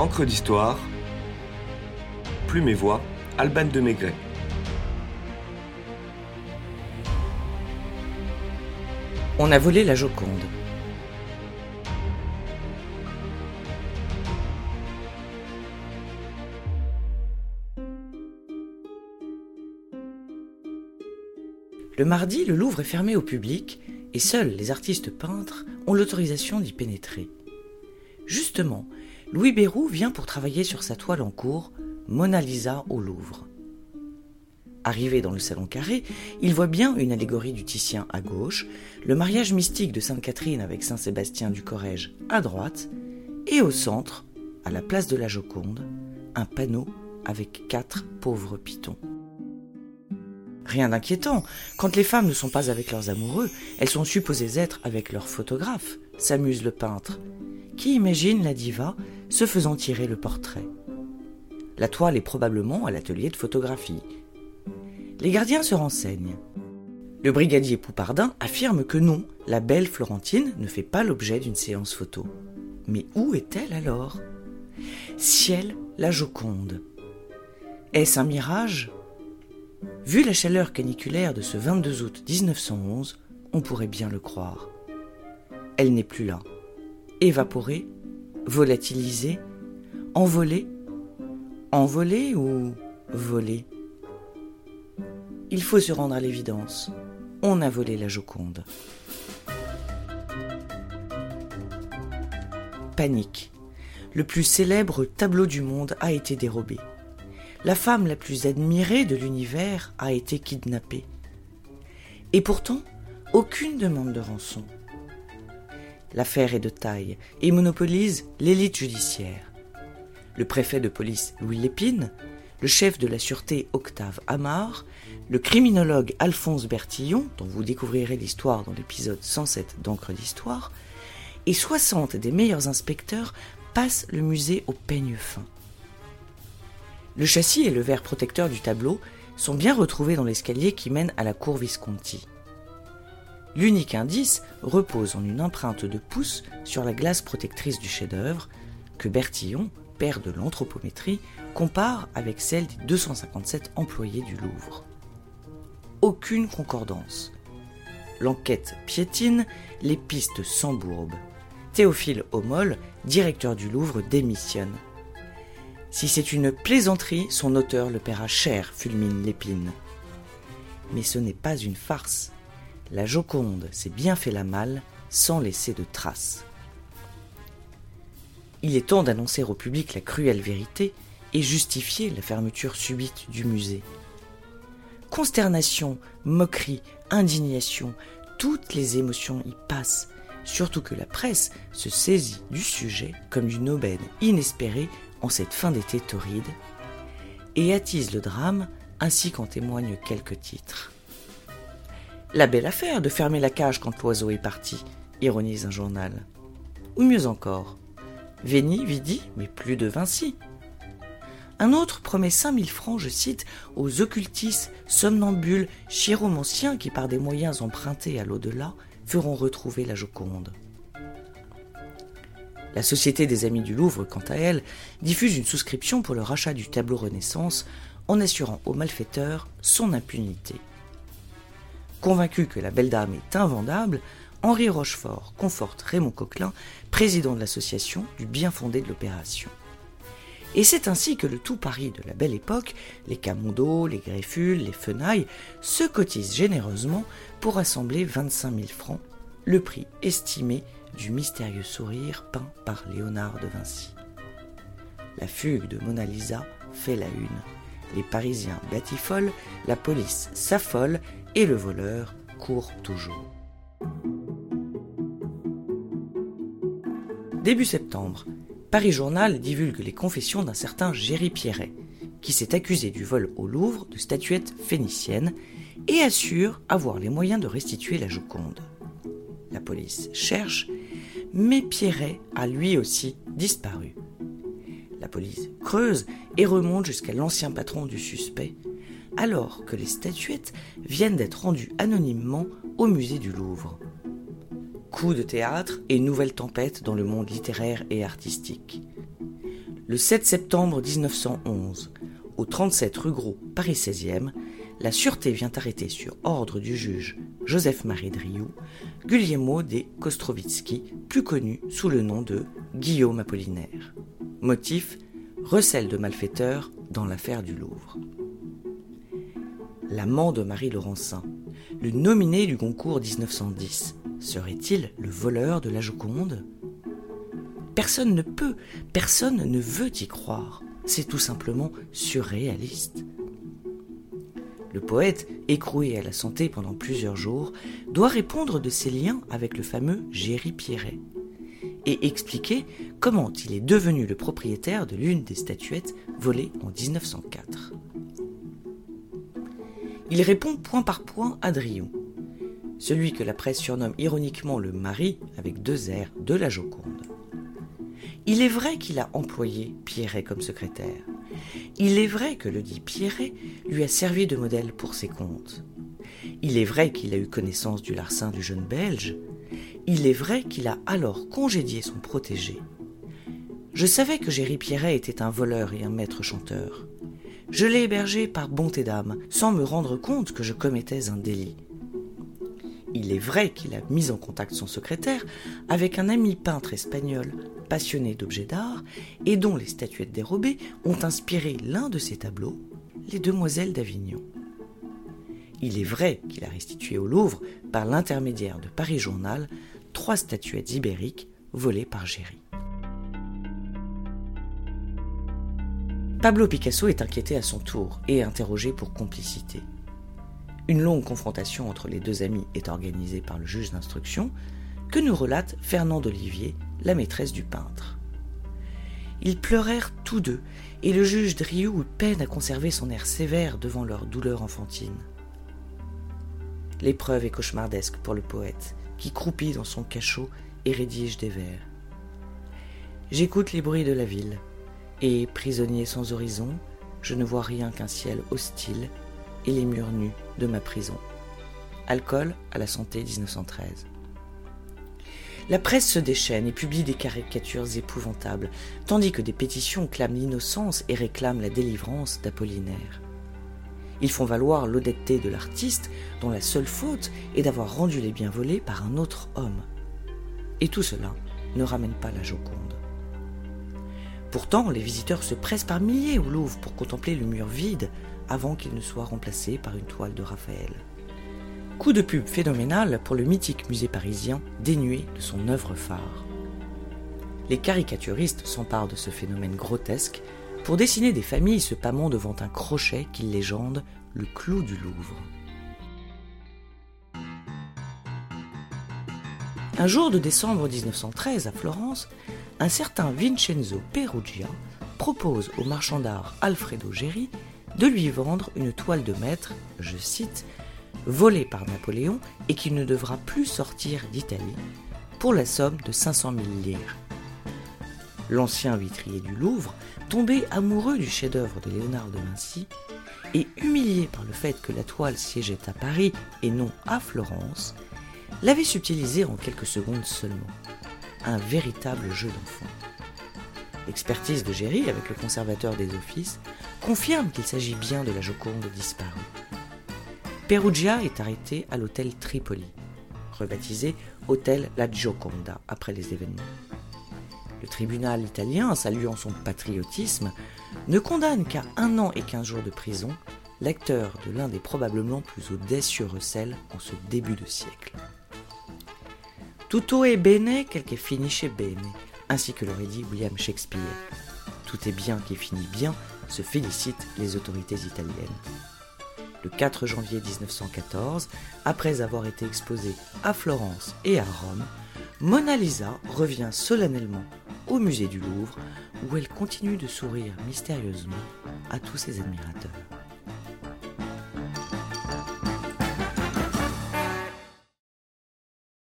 Encre d'histoire, Plume et Voix, Alban de Maigret. On a volé la Joconde. Le mardi, le Louvre est fermé au public et seuls les artistes peintres ont l'autorisation d'y pénétrer. Justement, Louis Béroux vient pour travailler sur sa toile en cours, Mona Lisa au Louvre. Arrivé dans le salon carré, il voit bien une allégorie du Titien à gauche, le mariage mystique de Sainte Catherine avec Saint Sébastien du Corrège à droite, et au centre, à la place de la Joconde, un panneau avec quatre pauvres pitons. Rien d'inquiétant, quand les femmes ne sont pas avec leurs amoureux, elles sont supposées être avec leurs photographes, s'amuse le peintre, qui imagine la diva se faisant tirer le portrait? La toile est probablement à l'atelier de photographie. Les gardiens se renseignent. Le brigadier Poupardin affirme que non, la belle Florentine ne fait pas l'objet d'une séance photo. Mais où est-elle alors? Ciel, la Joconde. Est-ce un mirage? Vu la chaleur caniculaire de ce 22 août 1911, on pourrait bien le croire. Elle n'est plus là. Évaporée, volatilisée, envolée, envolée ou volée? Il faut se rendre à l'évidence. On a volé la Joconde. Panique. Le plus célèbre tableau du monde a été dérobé la femme la plus admirée de l'univers a été kidnappée. Et pourtant, aucune demande de rançon. L'affaire est de taille et monopolise l'élite judiciaire. Le préfet de police Louis Lépine, le chef de la sûreté Octave Amar, le criminologue Alphonse Bertillon, dont vous découvrirez l'histoire dans l'épisode 107 d'Encre d'Histoire, et 60 des meilleurs inspecteurs passent le musée au peigne fin. Le châssis et le verre protecteur du tableau sont bien retrouvés dans l'escalier qui mène à la cour Visconti. L'unique indice repose en une empreinte de pouce sur la glace protectrice du chef-d'œuvre que Bertillon, père de l'anthropométrie, compare avec celle des 257 employés du Louvre. Aucune concordance. L'enquête piétine, les pistes s'embourbent. Théophile Homol, directeur du Louvre, démissionne. Si c'est une plaisanterie, son auteur le paiera cher, fulmine l'épine. Mais ce n'est pas une farce. La Joconde s'est bien fait la malle sans laisser de traces. Il est temps d'annoncer au public la cruelle vérité et justifier la fermeture subite du musée. Consternation, moquerie, indignation, toutes les émotions y passent, surtout que la presse se saisit du sujet comme d'une aubaine inespérée en cette fin d'été torride et attise le drame ainsi qu'en témoignent quelques titres. La belle affaire de fermer la cage quand l'oiseau est parti, ironise un journal. Ou mieux encore, Veni, Vidi, mais plus de Vinci. Un autre promet 5000 francs, je cite, aux occultistes, somnambules, chiromanciens qui, par des moyens empruntés à l'au-delà, feront retrouver la Joconde. La Société des Amis du Louvre, quant à elle, diffuse une souscription pour le rachat du tableau Renaissance en assurant aux malfaiteurs son impunité. Convaincu que la belle dame est invendable, Henri Rochefort conforte Raymond Coquelin, président de l'association, du bien fondé de l'opération. Et c'est ainsi que le tout Paris de la belle époque, les Camondo, les Greffules, les Fenailles, se cotisent généreusement pour assembler 25 000 francs, le prix estimé du mystérieux sourire peint par Léonard de Vinci. La fugue de Mona Lisa fait la une. Les Parisiens batifolent, la police s'affole et le voleur court toujours. Début septembre, Paris Journal divulgue les confessions d'un certain Géry Pierret, qui s'est accusé du vol au Louvre de statuettes phéniciennes et assure avoir les moyens de restituer la Joconde. La police cherche mais Pierret a lui aussi disparu. La police creuse et remonte jusqu'à l'ancien patron du suspect, alors que les statuettes viennent d'être rendues anonymement au musée du Louvre. Coup de théâtre et nouvelle tempête dans le monde littéraire et artistique. Le 7 septembre 1911, au 37 rue Gros, Paris 16e, la Sûreté vient arrêter sur ordre du juge Joseph-Marie Driou, Guglielmo de Kostrovitsky, plus connu sous le nom de Guillaume Apollinaire. Motif recel de malfaiteurs dans l'affaire du Louvre. L'amant de Marie Laurencin, le nominé du concours 1910, serait-il le voleur de la Joconde? Personne ne peut, personne ne veut y croire. C'est tout simplement surréaliste. Le poète, écroué à la santé pendant plusieurs jours, doit répondre de ses liens avec le fameux Géry Pierret et expliquer comment il est devenu le propriétaire de l'une des statuettes volées en 1904. Il répond point par point à Driou, celui que la presse surnomme ironiquement le mari, avec deux airs, de la Joconde. Il est vrai qu'il a employé Pierret comme secrétaire. Il est vrai que le dit Pierret lui a servi de modèle pour ses comptes. Il est vrai qu'il a eu connaissance du larcin du jeune Belge. Il est vrai qu'il a alors congédié son protégé. Je savais que Géry Pierret était un voleur et un maître chanteur. Je l'ai hébergé par bonté d'âme, sans me rendre compte que je commettais un délit. Il est vrai qu'il a mis en contact son secrétaire avec un ami peintre espagnol passionné d'objets d'art et dont les statuettes dérobées ont inspiré l'un de ses tableaux, Les Demoiselles d'Avignon. Il est vrai qu'il a restitué au Louvre, par l'intermédiaire de Paris Journal, trois statuettes ibériques volées par Géry. Pablo Picasso est inquiété à son tour et interrogé pour complicité. Une longue confrontation entre les deux amis est organisée par le juge d'instruction, que nous relate Fernand d'Olivier, la maîtresse du peintre. Ils pleurèrent tous deux, et le juge Driou peine à conserver son air sévère devant leur douleur enfantine. L'épreuve est cauchemardesque pour le poète, qui croupit dans son cachot et rédige des vers. J'écoute les bruits de la ville, et, prisonnier sans horizon, je ne vois rien qu'un ciel hostile et les murs nus de ma prison. Alcool à la santé 1913. La presse se déchaîne et publie des caricatures épouvantables, tandis que des pétitions clament l'innocence et réclament la délivrance d'Apollinaire. Ils font valoir l'honnêteté de l'artiste, dont la seule faute est d'avoir rendu les biens volés par un autre homme. Et tout cela ne ramène pas la Joconde. Pourtant, les visiteurs se pressent par milliers au Louvre pour contempler le mur vide avant qu'il ne soit remplacé par une toile de Raphaël. Coup de pub phénoménal pour le mythique musée parisien dénué de son œuvre phare. Les caricaturistes s'emparent de ce phénomène grotesque pour dessiner des familles se pâmant devant un crochet qu'ils légendent le clou du Louvre. Un jour de décembre 1913 à Florence, un certain Vincenzo Perugia propose au marchand d'art Alfredo Geri de lui vendre une toile de maître, je cite, volée par Napoléon et qui ne devra plus sortir d'Italie, pour la somme de 500 000 lire. L'ancien vitrier du Louvre, tombé amoureux du chef-d'œuvre de Léonard de Vinci, et humilié par le fait que la toile siégeait à Paris et non à Florence, l'avait subtilisé en quelques secondes seulement. Un véritable jeu d'enfant. L'expertise de Géry avec le conservateur des offices confirme qu'il s'agit bien de la Joconde disparue. Perugia est arrêté à l'hôtel Tripoli, rebaptisé Hôtel La Gioconda après les événements. Le tribunal italien, saluant son patriotisme, ne condamne qu'à un an et quinze jours de prison l'acteur de l'un des probablement plus audacieux recels en ce début de siècle. Tutto è bene finisce bene, ainsi que l'aurait dit William Shakespeare. Tout est bien qui finit bien, se félicitent les autorités italiennes. Le 4 janvier 1914, après avoir été exposée à Florence et à Rome, Mona Lisa revient solennellement au musée du Louvre où elle continue de sourire mystérieusement à tous ses admirateurs.